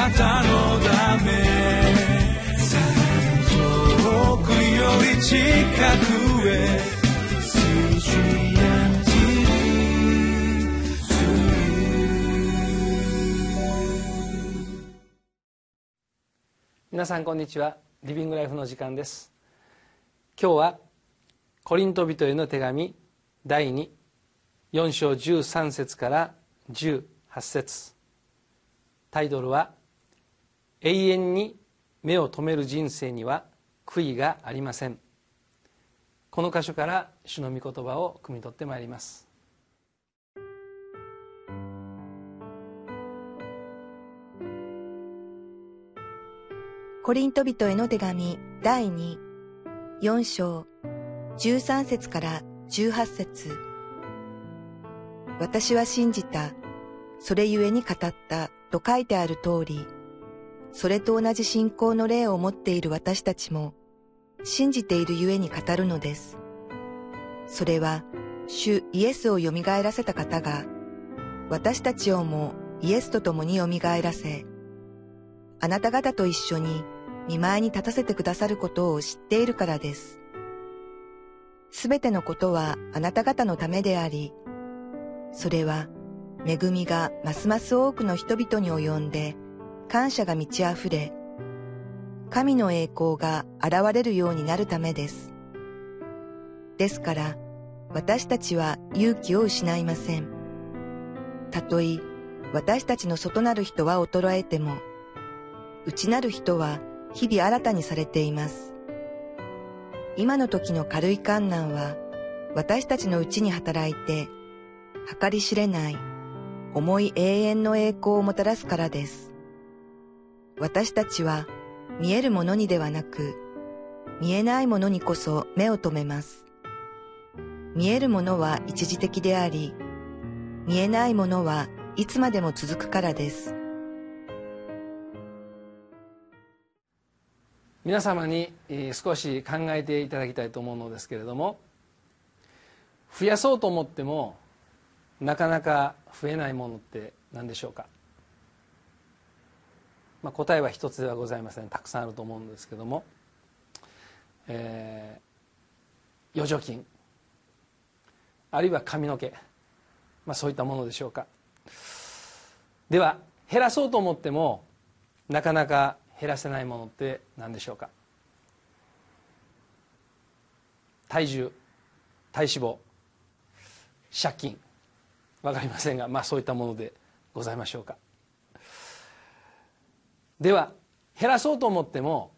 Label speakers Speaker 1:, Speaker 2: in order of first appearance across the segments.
Speaker 1: なたのため遠くより近くへ
Speaker 2: 皆さんこんにちは。リビングライフの時間です。今日はコリント人への手紙第24章13節から18節。タイトルは「永遠に目を留める人生には悔いがありません」この箇所から主の御言葉を汲み取ってまいります。
Speaker 3: コリント人への手紙第2、4章、13節から18節。私は信じた、それゆえに語った。と書いてある通り、それと同じ信仰の霊を持っている私たちも、信じているゆえに語るのです。それは、主イエスを蘇らせた方が、私たちをもイエスと共に蘇らせ、あなた方と一緒に見舞いに立たせてくださることを知っているからです。すべてのことはあなた方のためであり、それは恵みがますます多くの人々に及んで感謝が満ち溢れ、神の栄光が現れるようになるためです。ですから、私たちは勇気を失いません。たとえ私たちの外なる人は衰えても、内なる人は日々新たにされています。今の時の軽い観難は私たちのうちに働いて計り知れない重い永遠の栄光をもたらすからです。私たちは見えるものにではなく見えないものにこそ目を留めます。見えるものは一時的であり見えないものはいつまでも続くからです。
Speaker 2: 皆様に少し考えていただきたいと思うのですけれども増やそうと思ってもなかなか増えないものって何でしょうか、まあ、答えは一つではございません。たくさんあると思うんですけども、えー、預助金。あるいは髪の毛、まあ、そういったものでしょうか。では減らそうと思ってもなかなか減らせないものって何でしょうか。体重体脂肪借金。分かりませんがまあそういったものでございましょうか。では減らそうと思っても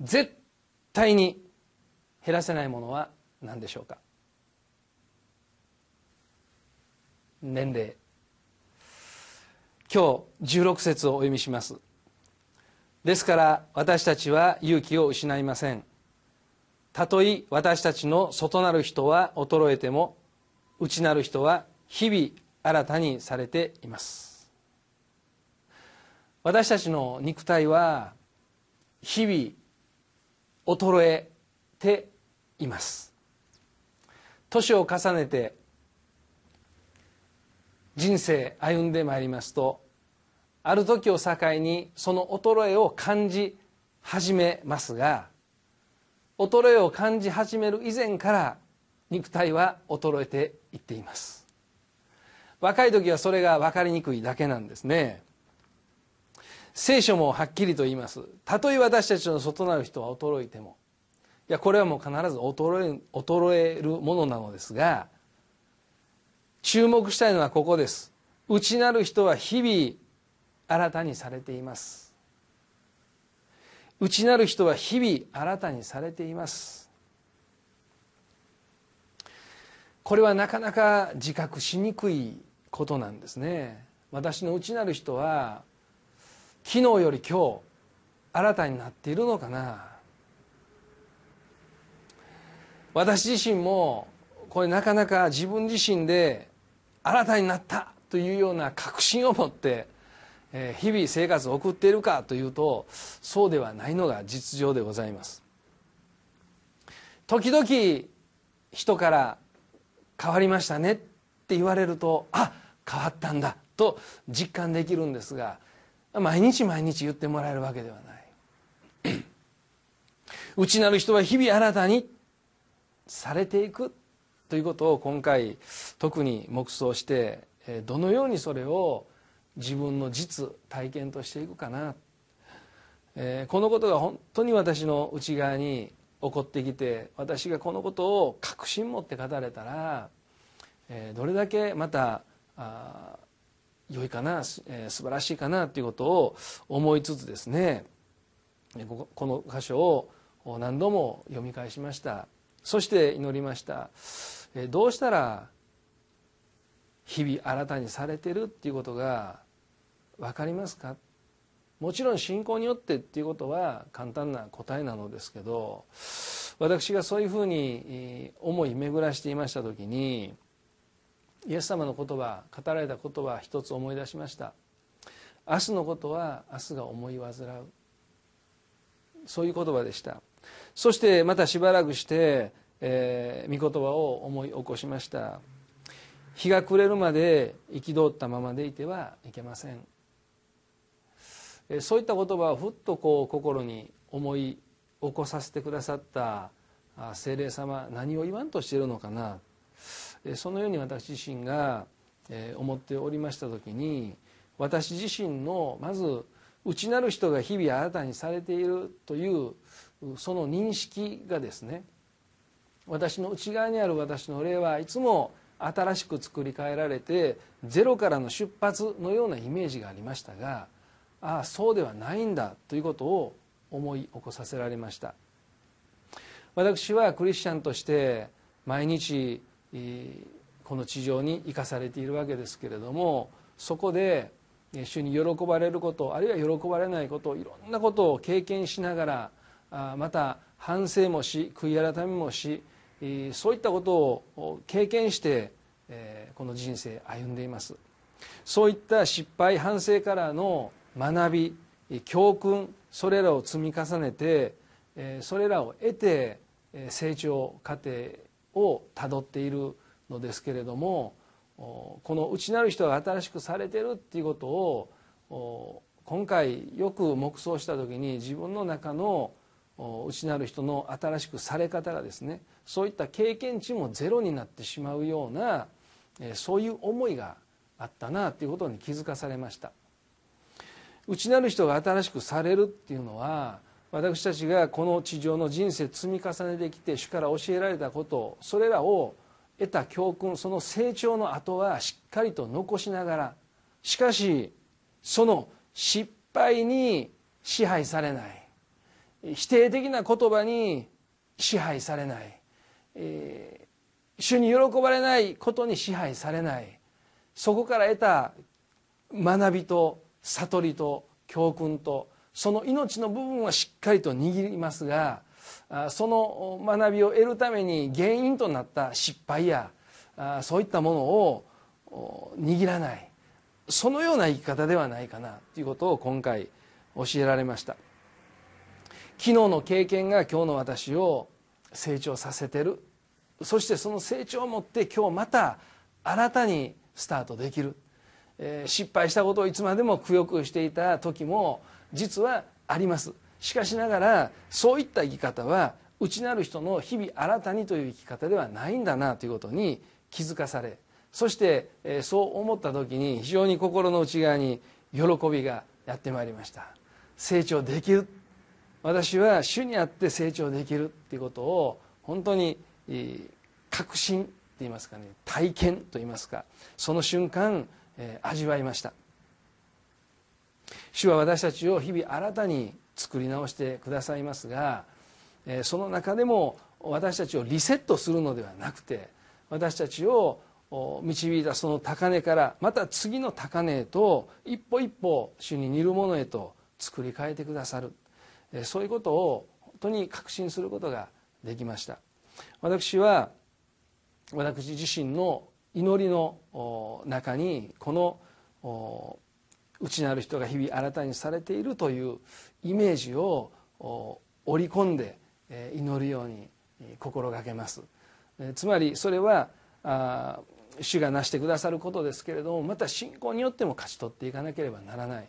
Speaker 2: 絶対に減らせないものは何でしょうか？年齢。今日16節をお読みします。ですから私たちは勇気を失いません。たとえ私たちの外なる人は衰えても内なる人は日々新たにされています。私たちの肉体は日々衰えています。年を重ねて人生歩んでまいりますとある時を境にその衰えを感じ始めますが衰えを感じ始める以前から肉体は衰えていっています。若い時はそれが分かりにくいだけなんですね。聖書もはっきりと言います。たとえ私たちの外なる人は衰えてもいやこれはもう必ず衰え衰えるものなのですが注目したいのはここです。内なる人は日々新たにされています。内なる人は日々新たにされています。これはなかなか自覚しにくいことなんですね。私の内なる人は昨日より今日新たになっているのかな。私自身もこれなかなか自分自身で新たになったというような確信を持って日々生活を送っているかというとそうではないのが実情でございます。時々人から「変わりましたね」って言われるとあ変わったんだと実感できるんですが毎日毎日言ってもらえるわけではない。内なる人は日々新たにされていくということを今回特に黙想してどのようにそれを自分の実体験としていくかな。えこのことが本当に私の内側に起こってきて私がこのことを確信持って語れたらえどれだけまたあ良いかな素晴らしいかなということを思いつつですねこの箇所を何度も読み返しました。そして祈りました。どうしたら日々新たにされてるっていうことが分かりますか？もちろん信仰によってっていうことは簡単な答えなのですけど私がそういうふうに思い巡らしていました時にイエス様の言葉語られた言葉一つ思い出しました。明日のことは明日が思い煩う。そういう言葉でした。そしてまたしばらくして、えー、御言葉を思い起こしました。日が暮れるまで憤ったままでいてはいけません。そういった言葉をふっとこう心に思い起こさせてくださった精霊様何を言わんとしているのかな。そのように私自身が思っておりました時に私自身のまず内なる人が日々新たにされているというその認識がですね私の内側にある私の霊はいつも新しく作り変えられてゼロからの出発のようなイメージがありましたがああそうではないんだということを思い起こさせられました。私はクリスチャンとして毎日この地上に生かされているわけですけれどもそこで主に喜ばれることあるいは喜ばれないこといろんなことを経験しながらまた反省もし悔い改めもしそういったことを経験してこの人生歩んでいます。そういった失敗反省からの学び教訓それらを積み重ねてそれらを得て成長過程をたどっているのですけれどもこの内なる人が新しくされてるっていうことを今回よく黙想した時に自分の中の内なる人の新しくされ方がですねそういった経験値もゼロになってしまうようなそういう思いがあったなということに気づかされました。内なる人が新しくされるっていうのは私たちがこの地上の人生積み重ねてきて主から教えられたことそれらを得た教訓その成長の後はしっかりと残しながらしかしその失敗に支配されない。否定的な言葉に支配されない、えー、主に喜ばれないことに支配されない。そこから得た学びと悟りと教訓とその命の部分はしっかりと握りますがその学びを得るために原因となった失敗やそういったものを握らない。そのような生き方ではないかなということを今回教えられました。昨日の経験が今日の私を成長させてる。そしてその成長をもって今日また新たにスタートできる。えー、失敗したことをいつまでもくよくしていた時も実はあります。しかしながらそういった生き方は内なる人の日々新たにという生き方ではないんだなということに気づかされそして、えー、そう思った時に非常に心の内側に喜びがやってまいりました。成長できる。私は主にあって成長できるっていうことを本当に、えー、確信と言いますかね体験と言いますかその瞬間え味わいました。主は私たちを日々新たに作り直してくださいますが、えその中でも私たちをリセットするのではなくて私たちを導いたその高値からまた次の高値へと一歩一歩主に似るものへと作り変えてくださる。そういうことを本当に確信することができました。私は私自身の祈りの中にこの内なる人が日々新たにされているというイメージを織り込んで祈るように心がけます。つまりそれは主が成してくださることですけれどもまた信仰によっても勝ち取っていかなければならない。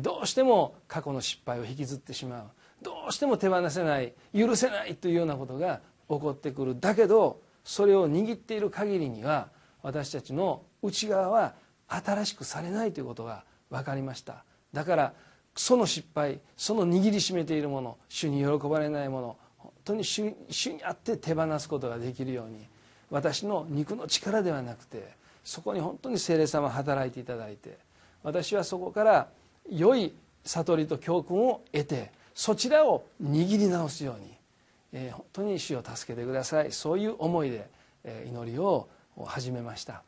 Speaker 2: どうしても過去の失敗を引きずってしまう。どうしても手放せない許せないというようなことが起こってくる。だけどそれを握っている限りには私たちの内側は新しくされないということが分かりました。だからその失敗その握りしめているもの主に喜ばれないもの本当に主にあって手放すことができるように私の肉の力ではなくてそこに本当に聖霊様働いていただいて私はそこから良い悟りと教訓を得てそちらを握り直すように、えー、本当に主を助けてください。そういう思いで、えー、祈りを始めました。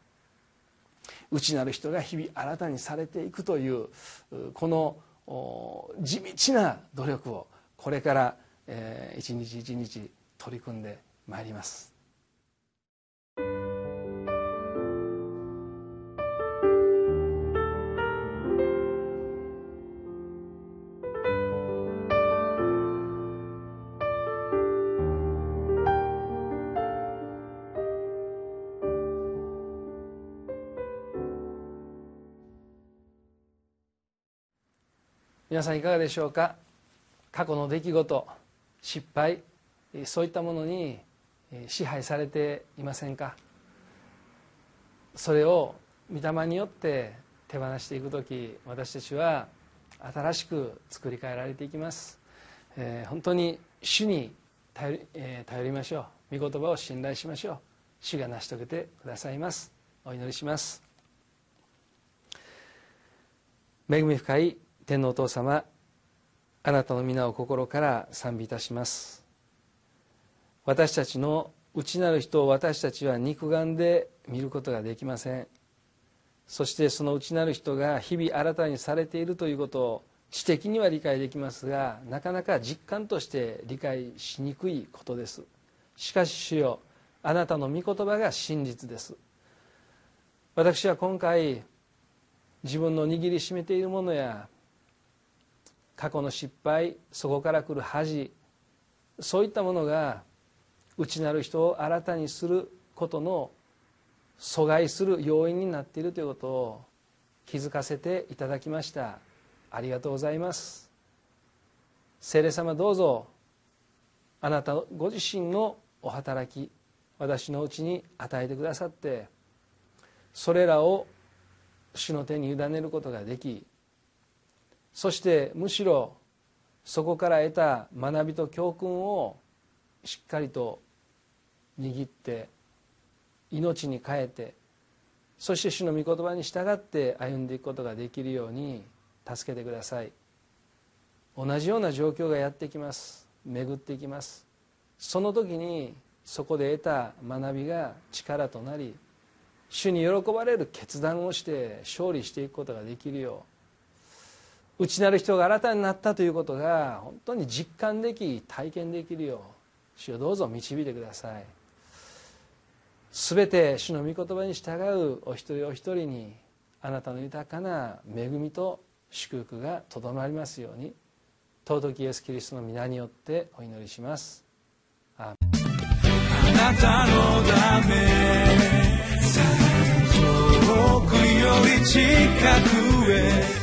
Speaker 2: 内なる人が日々新たにされていくというこの地道な努力をこれから、一日一日取り組んでまいります。皆さんいかがでしょうか？過去の出来事失敗そういったものに支配されていませんか？それを御霊によって手放していく時私たちは新しく作り変えられていきます、えー、本当に主に頼り,、えー、頼りましょう。御言葉を信頼しましょう。主が成し遂げてくださいます。お祈りします。恵み深い天皇お父様あなたの皆を心から賛美いたします。私たちの内なる人を私たちは肉眼で見ることができません。そしてその内なる人が日々新たにされているということを知的には理解できますがなかなか実感として理解しにくいことです。しかし主よあなたの御言葉が真実です。私は今回自分の握りしめているものや過去の失敗そこから来る恥そういったものが内なる人を新たにすることの阻害する要因になっているということを気づかせていただきました。ありがとうございます。聖霊様どうぞあなたご自身のお働き私のうちに与えてくださってそれらを主の手に委ねることができそしてむしろそこから得た学びと教訓をしっかりと握って命に変えてそして主の御言葉に従って歩んでいくことができるように助けてください。同じような状況がやってきます。巡っていきます。その時にそこで得た学びが力となり主に喜ばれる決断をして勝利していくことができるよう内なる人が新たになったということが本当に実感でき体験できるよう主をどうぞ導いてください。全て主の御言葉に従うお一人お一人にあなたの豊かな恵みと祝福がとどまりますように尊きイエス・キリストの皆によってお祈りします。あなたのため遠くより近くへ